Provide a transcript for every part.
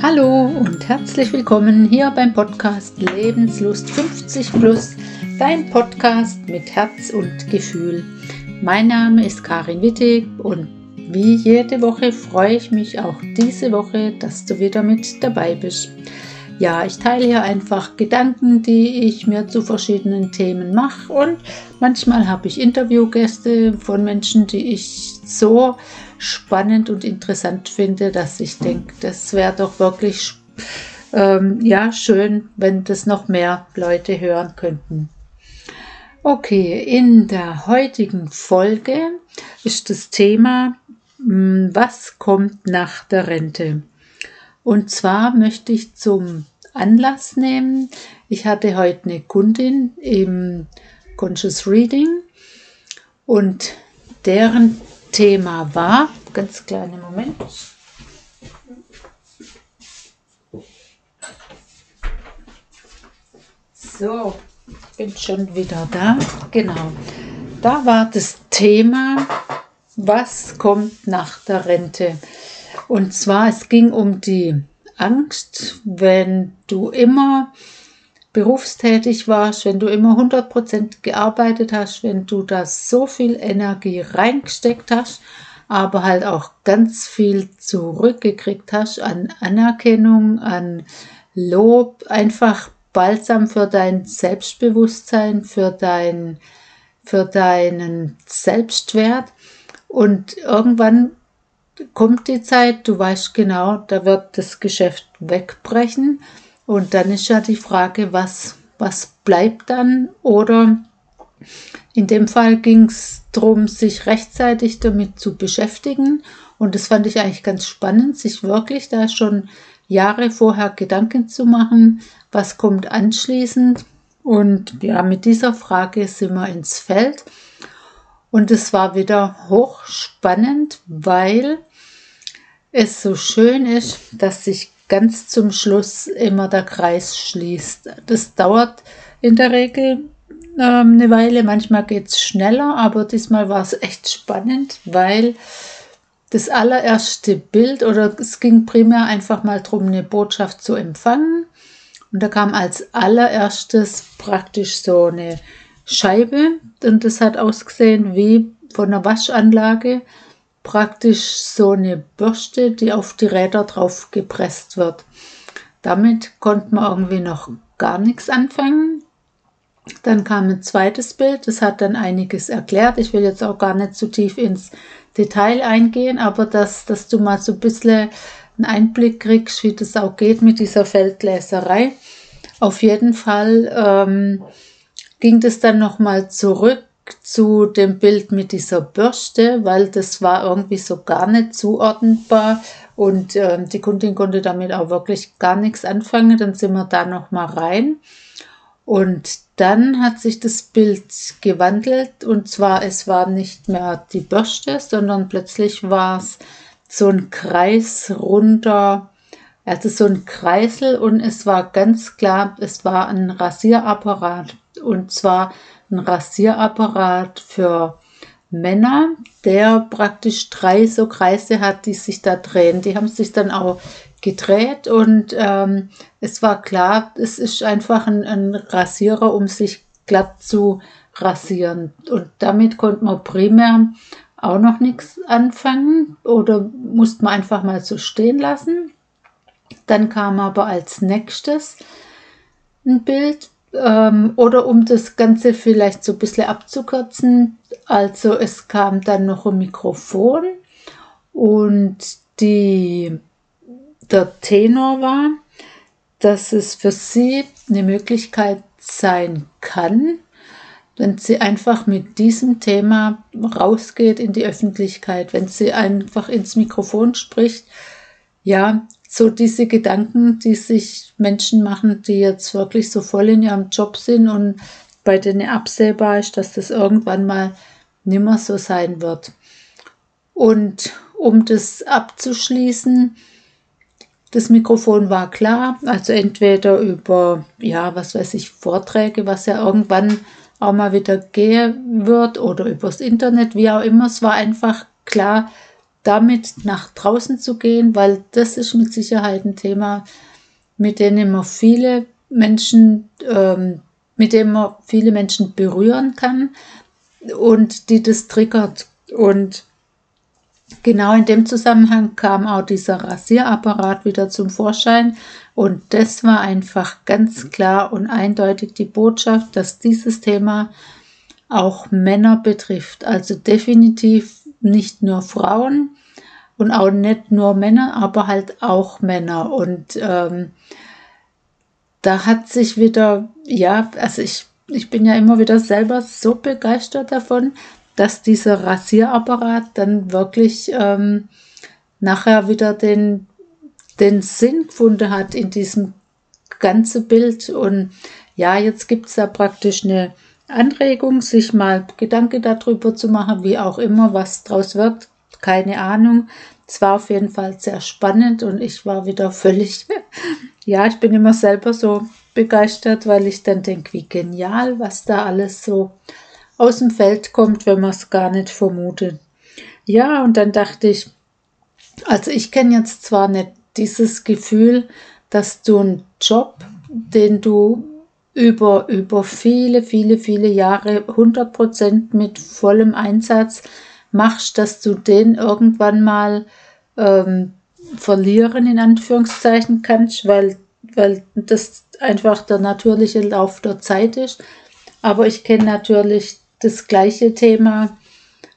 Hallo und herzlich willkommen hier beim Podcast Lebenslust 50 Plus, dein Podcast mit Herz und Gefühl. Mein Name ist Karin Wittig und wie jede Woche freue ich mich auch diese Woche, dass du wieder mit dabei bist. Ja, ich teile hier einfach Gedanken, die ich mir zu verschiedenen Themen mache und manchmal habe ich Interviewgäste von Menschen, die ich so spannend und interessant finde, dass ich denke, das wäre doch wirklich ähm, ja, schön, wenn das noch mehr Leute hören könnten. Okay, in der heutigen Folge ist das Thema, hm, was kommt nach der Rente? Und zwar möchte ich zum Anlass nehmen, ich hatte heute eine Kundin im Conscious Reading und deren Thema war, ganz kleinen Moment. So, bin schon wieder da. Genau. Da war das Thema, was kommt nach der Rente. Und zwar, es ging um die Angst, wenn du immer berufstätig warst, wenn du immer 100% gearbeitet hast, wenn du da so viel Energie reingesteckt hast, aber halt auch ganz viel zurückgekriegt hast an Anerkennung, an Lob, einfach Balsam für dein Selbstbewusstsein, für, dein, für deinen Selbstwert. Und irgendwann kommt die Zeit, du weißt genau, da wird das Geschäft wegbrechen und dann ist ja die Frage, was, was bleibt dann? Oder in dem Fall ging es darum, sich rechtzeitig damit zu beschäftigen. Und das fand ich eigentlich ganz spannend, sich wirklich da schon Jahre vorher Gedanken zu machen, was kommt anschließend. Und ja, mit dieser Frage sind wir ins Feld. Und es war wieder hochspannend, weil es so schön ist, dass sich ganz zum Schluss immer der Kreis schließt. Das dauert in der Regel ähm, eine Weile, manchmal geht es schneller, aber diesmal war es echt spannend, weil das allererste Bild oder es ging primär einfach mal darum, eine Botschaft zu empfangen. Und da kam als allererstes praktisch so eine Scheibe und das hat ausgesehen wie von einer Waschanlage praktisch so eine Bürste, die auf die Räder drauf gepresst wird. Damit konnte man irgendwie noch gar nichts anfangen. Dann kam ein zweites Bild, das hat dann einiges erklärt. Ich will jetzt auch gar nicht zu tief ins Detail eingehen, aber dass, dass du mal so ein bisschen einen Einblick kriegst, wie das auch geht mit dieser Feldgläserei. Auf jeden Fall ähm, ging das dann nochmal zurück zu dem Bild mit dieser Bürste, weil das war irgendwie so gar nicht zuordnenbar. Und äh, die Kundin konnte damit auch wirklich gar nichts anfangen. Dann sind wir da noch mal rein. Und dann hat sich das Bild gewandelt. Und zwar es war nicht mehr die Bürste, sondern plötzlich war es so ein Kreis runter, also so ein Kreisel. Und es war ganz klar, es war ein Rasierapparat. Und zwar ein Rasierapparat für Männer, der praktisch drei so Kreise hat, die sich da drehen. Die haben sich dann auch gedreht und ähm, es war klar, es ist einfach ein, ein Rasierer, um sich glatt zu rasieren. Und damit konnte man primär auch noch nichts anfangen oder musste man einfach mal so stehen lassen. Dann kam aber als nächstes ein Bild ähm, oder um das Ganze vielleicht so ein bisschen abzukürzen, also es kam dann noch ein Mikrofon und die, der Tenor war, dass es für sie eine Möglichkeit sein kann, wenn sie einfach mit diesem Thema rausgeht in die Öffentlichkeit, wenn sie einfach ins Mikrofon spricht, ja, so diese Gedanken, die sich Menschen machen, die jetzt wirklich so voll in ihrem Job sind und bei denen absehbar ist, dass das irgendwann mal nimmer so sein wird. Und um das abzuschließen, das Mikrofon war klar, also entweder über, ja, was weiß ich, Vorträge, was ja irgendwann auch mal wieder gehen wird oder übers Internet, wie auch immer. Es war einfach klar, damit nach draußen zu gehen, weil das ist mit Sicherheit ein Thema, mit dem man viele Menschen, ähm, mit dem man viele Menschen berühren kann und die das triggert. Und genau in dem Zusammenhang kam auch dieser Rasierapparat wieder zum Vorschein. Und das war einfach ganz klar und eindeutig die Botschaft, dass dieses Thema auch Männer betrifft. Also definitiv nicht nur Frauen und auch nicht nur Männer, aber halt auch Männer. Und ähm, da hat sich wieder, ja, also ich, ich bin ja immer wieder selber so begeistert davon, dass dieser Rasierapparat dann wirklich ähm, nachher wieder den, den Sinn gefunden hat in diesem ganzen Bild. Und ja, jetzt gibt es da praktisch eine Anregung, sich mal Gedanken darüber zu machen, wie auch immer, was draus wird. Keine Ahnung. Es war auf jeden Fall sehr spannend und ich war wieder völlig, ja, ich bin immer selber so begeistert, weil ich dann denke, wie genial, was da alles so aus dem Feld kommt, wenn man es gar nicht vermutet. Ja, und dann dachte ich, also ich kenne jetzt zwar nicht dieses Gefühl, dass du einen Job, den du über, über viele, viele, viele Jahre 100% mit vollem Einsatz machst, dass du den irgendwann mal ähm, verlieren, in Anführungszeichen kannst, weil, weil das einfach der natürliche Lauf der Zeit ist. Aber ich kenne natürlich das gleiche Thema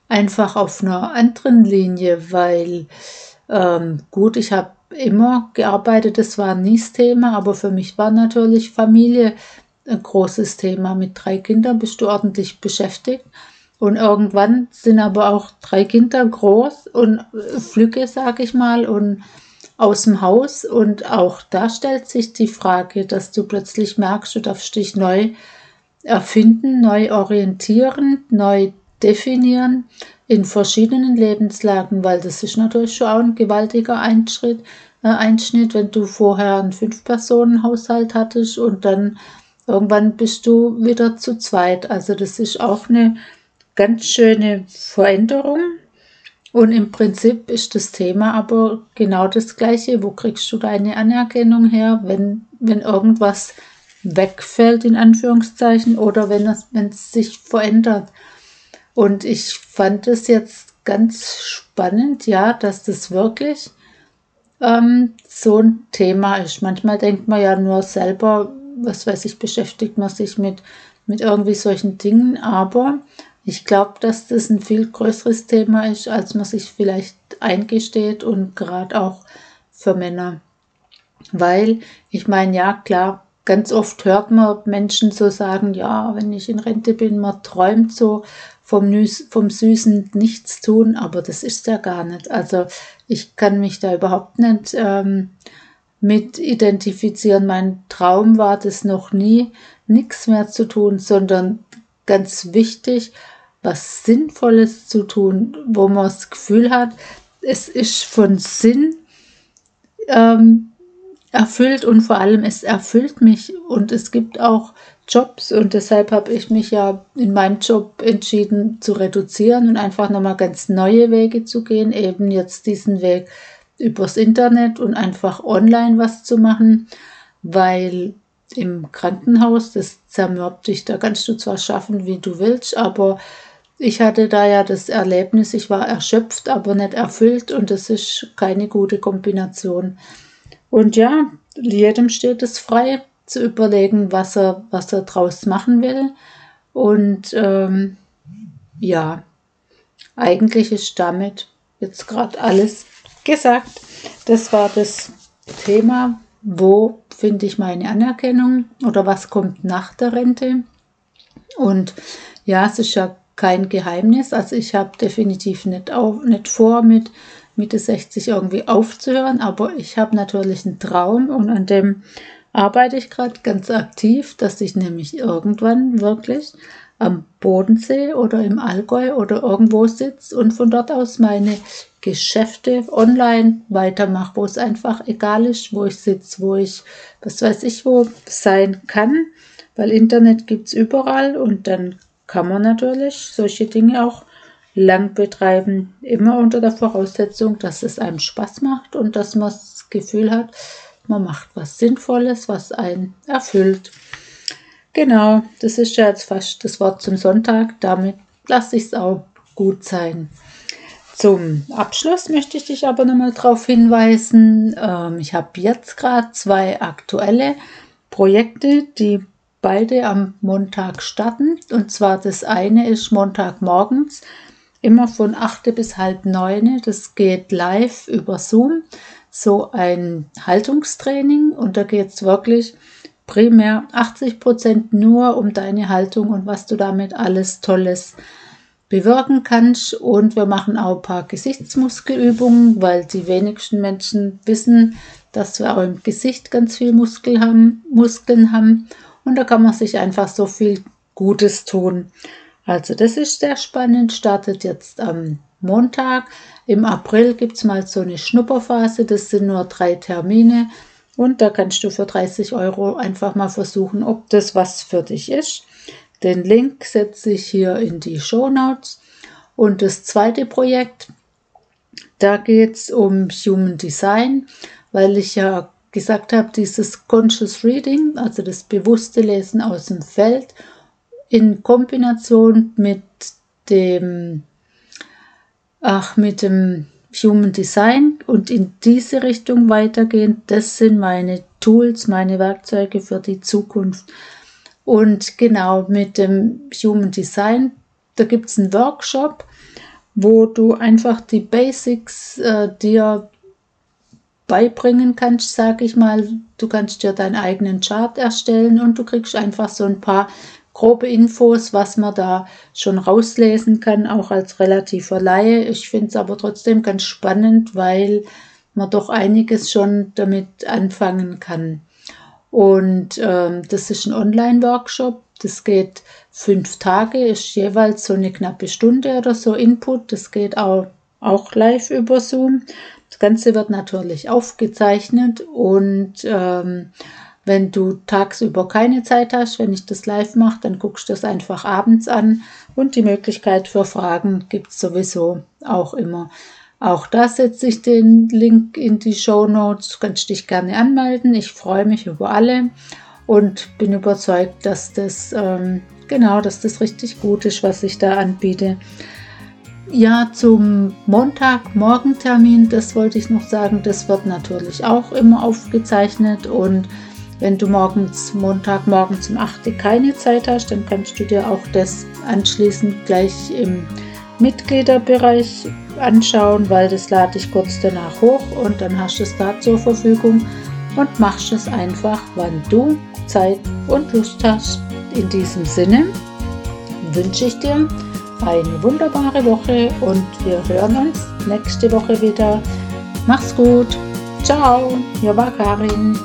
einfach auf einer anderen Linie, weil ähm, gut, ich habe immer gearbeitet, das war nie das Thema, aber für mich war natürlich Familie ein großes Thema. Mit drei Kindern bist du ordentlich beschäftigt. Und irgendwann sind aber auch drei Kinder groß und Flücke, sag ich mal, und aus dem Haus. Und auch da stellt sich die Frage, dass du plötzlich merkst, du darfst dich neu erfinden, neu orientieren, neu definieren in verschiedenen Lebenslagen, weil das ist natürlich schon auch ein gewaltiger Einschritt, äh, Einschnitt, wenn du vorher einen Fünf-Personen-Haushalt hattest und dann irgendwann bist du wieder zu zweit. Also das ist auch eine ganz schöne Veränderung. Und im Prinzip ist das Thema aber genau das gleiche. Wo kriegst du deine Anerkennung her, wenn, wenn irgendwas wegfällt, in Anführungszeichen, oder wenn es, wenn es sich verändert. Und ich fand es jetzt ganz spannend, ja, dass das wirklich ähm, so ein Thema ist. Manchmal denkt man ja nur selber, was weiß ich, beschäftigt man sich mit, mit irgendwie solchen Dingen, aber ich glaube, dass das ein viel größeres Thema ist, als man sich vielleicht eingesteht und gerade auch für Männer. Weil, ich meine, ja, klar, ganz oft hört man Menschen so sagen, ja, wenn ich in Rente bin, man träumt so vom, vom süßen Nichtstun, aber das ist ja gar nicht. Also ich kann mich da überhaupt nicht ähm, mit identifizieren. Mein Traum war das noch nie, nichts mehr zu tun, sondern ganz wichtig, was Sinnvolles zu tun, wo man das Gefühl hat, es ist von Sinn ähm, erfüllt und vor allem es erfüllt mich und es gibt auch Jobs und deshalb habe ich mich ja in meinem Job entschieden zu reduzieren und einfach nochmal ganz neue Wege zu gehen, eben jetzt diesen Weg übers Internet und einfach online was zu machen, weil im Krankenhaus, das zermürbt dich, da kannst du zwar schaffen, wie du willst, aber ich hatte da ja das Erlebnis, ich war erschöpft, aber nicht erfüllt und das ist keine gute Kombination. Und ja, jedem steht es frei zu überlegen, was er, was er draus machen will. Und ähm, ja, eigentlich ist damit jetzt gerade alles gesagt. Das war das Thema, wo finde ich meine Anerkennung oder was kommt nach der Rente. Und ja, es ist ja kein Geheimnis. Also ich habe definitiv nicht, auf, nicht vor, mit Mitte 60 irgendwie aufzuhören, aber ich habe natürlich einen Traum und an dem arbeite ich gerade ganz aktiv, dass ich nämlich irgendwann wirklich am Bodensee oder im Allgäu oder irgendwo sitze und von dort aus meine Geschäfte online weitermache, wo es einfach egal ist, wo ich sitze, wo ich, was weiß ich, wo sein kann, weil Internet gibt es überall und dann kann man natürlich solche Dinge auch lang betreiben, immer unter der Voraussetzung, dass es einem Spaß macht und dass man das Gefühl hat, man macht was Sinnvolles, was einen erfüllt. Genau, das ist ja jetzt fast das Wort zum Sonntag. Damit lasse ich es auch gut sein. Zum Abschluss möchte ich dich aber nochmal darauf hinweisen, ähm, ich habe jetzt gerade zwei aktuelle Projekte, die beide am Montag starten. Und zwar das eine ist Montagmorgens, immer von 8 bis halb 9. Das geht live über Zoom, so ein Haltungstraining. Und da geht es wirklich primär 80 Prozent nur um deine Haltung und was du damit alles Tolles bewirken kannst. Und wir machen auch ein paar Gesichtsmuskelübungen, weil die wenigsten Menschen wissen, dass wir auch im Gesicht ganz viel Muskel haben, Muskeln haben. Und da kann man sich einfach so viel Gutes tun. Also das ist sehr spannend, startet jetzt am Montag. Im April gibt es mal so eine Schnupperphase, das sind nur drei Termine. Und da kannst du für 30 Euro einfach mal versuchen, ob das was für dich ist. Den Link setze ich hier in die Show Notes. Und das zweite Projekt, da geht es um Human Design, weil ich ja gesagt habe, dieses Conscious Reading, also das bewusste Lesen aus dem Feld, in Kombination mit dem, ach, mit dem Human Design und in diese Richtung weitergehen, das sind meine Tools, meine Werkzeuge für die Zukunft. Und genau mit dem Human Design, da gibt es einen Workshop, wo du einfach die Basics äh, dir beibringen kannst, sage ich mal. Du kannst dir deinen eigenen Chart erstellen und du kriegst einfach so ein paar grobe Infos, was man da schon rauslesen kann, auch als relativer Laie. Ich finde es aber trotzdem ganz spannend, weil man doch einiges schon damit anfangen kann. Und ähm, das ist ein Online-Workshop. Das geht fünf Tage, ist jeweils so eine knappe Stunde oder so Input. Das geht auch, auch live über Zoom. Das Ganze wird natürlich aufgezeichnet und ähm, wenn du tagsüber keine Zeit hast, wenn ich das live mache, dann guckst du das einfach abends an und die Möglichkeit für Fragen gibt es sowieso auch immer. Auch da setze ich den Link in die Show Notes. Du kannst dich gerne anmelden. Ich freue mich über alle und bin überzeugt, dass das ähm, genau, dass das richtig gut ist, was ich da anbiete. Ja, zum Montagmorgentermin, das wollte ich noch sagen, das wird natürlich auch immer aufgezeichnet und wenn du morgens, Montagmorgens um 8 keine Zeit hast, dann kannst du dir auch das anschließend gleich im Mitgliederbereich anschauen, weil das lade ich kurz danach hoch und dann hast du es da zur Verfügung und machst es einfach, wann du Zeit und Lust hast. In diesem Sinne wünsche ich dir eine wunderbare Woche und wir hören uns nächste Woche wieder. Mach's gut. Ciao, war Karin.